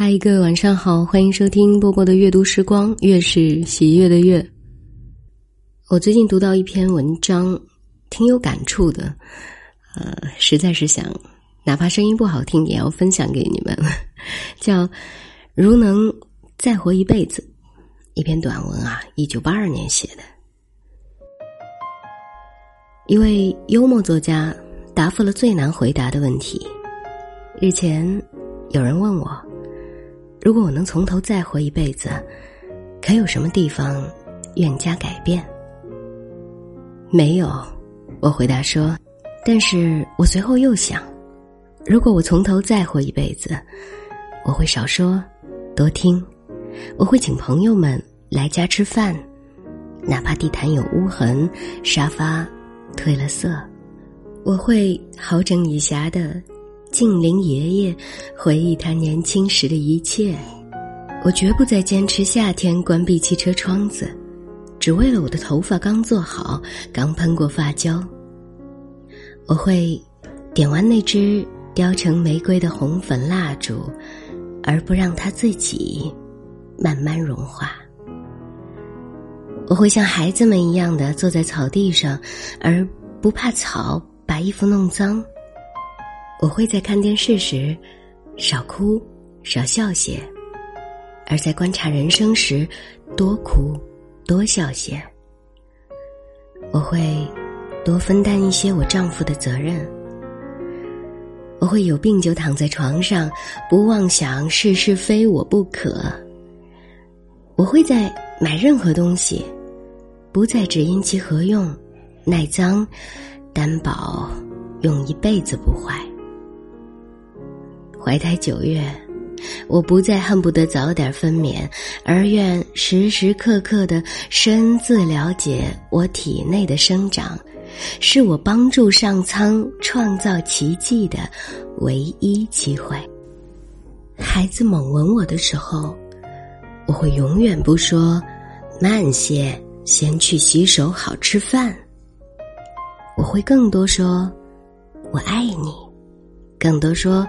嗨，各位晚上好，欢迎收听波波的阅读时光，月是喜悦的月。我最近读到一篇文章，挺有感触的，呃，实在是想，哪怕声音不好听，也要分享给你们。叫《如能再活一辈子》，一篇短文啊，一九八二年写的。一位幽默作家答复了最难回答的问题。日前，有人问我。如果我能从头再活一辈子，可有什么地方愿加改变？没有，我回答说。但是我随后又想，如果我从头再活一辈子，我会少说，多听，我会请朋友们来家吃饭，哪怕地毯有污痕，沙发褪了色，我会好整以暇的。静灵爷爷回忆他年轻时的一切，我绝不再坚持夏天关闭汽车窗子，只为了我的头发刚做好，刚喷过发胶。我会点完那支雕成玫瑰的红粉蜡烛，而不让它自己慢慢融化。我会像孩子们一样的坐在草地上，而不怕草把衣服弄脏。我会在看电视时少哭少笑些，而在观察人生时多哭多笑些。我会多分担一些我丈夫的责任。我会有病就躺在床上，不妄想事事非我不可。我会在买任何东西，不再只因其何用、耐脏，担保用一辈子不坏。怀胎九月，我不再恨不得早点分娩，而愿时时刻刻的深自了解我体内的生长，是我帮助上苍创造奇迹的唯一机会。孩子猛吻我的时候，我会永远不说“慢些，先去洗手，好吃饭”。我会更多说“我爱你”，更多说。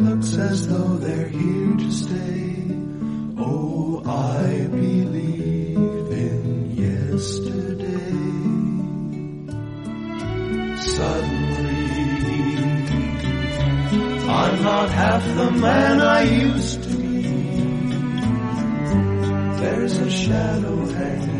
looks as though they're here to stay. Oh, I believe in yesterday. Suddenly, I'm not half the man I used to be. There's a shadow hanging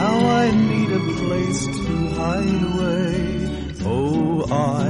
Now I need a place to hide away. Oh, I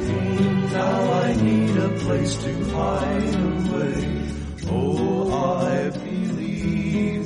now I need a place to hide away. Oh, I believe.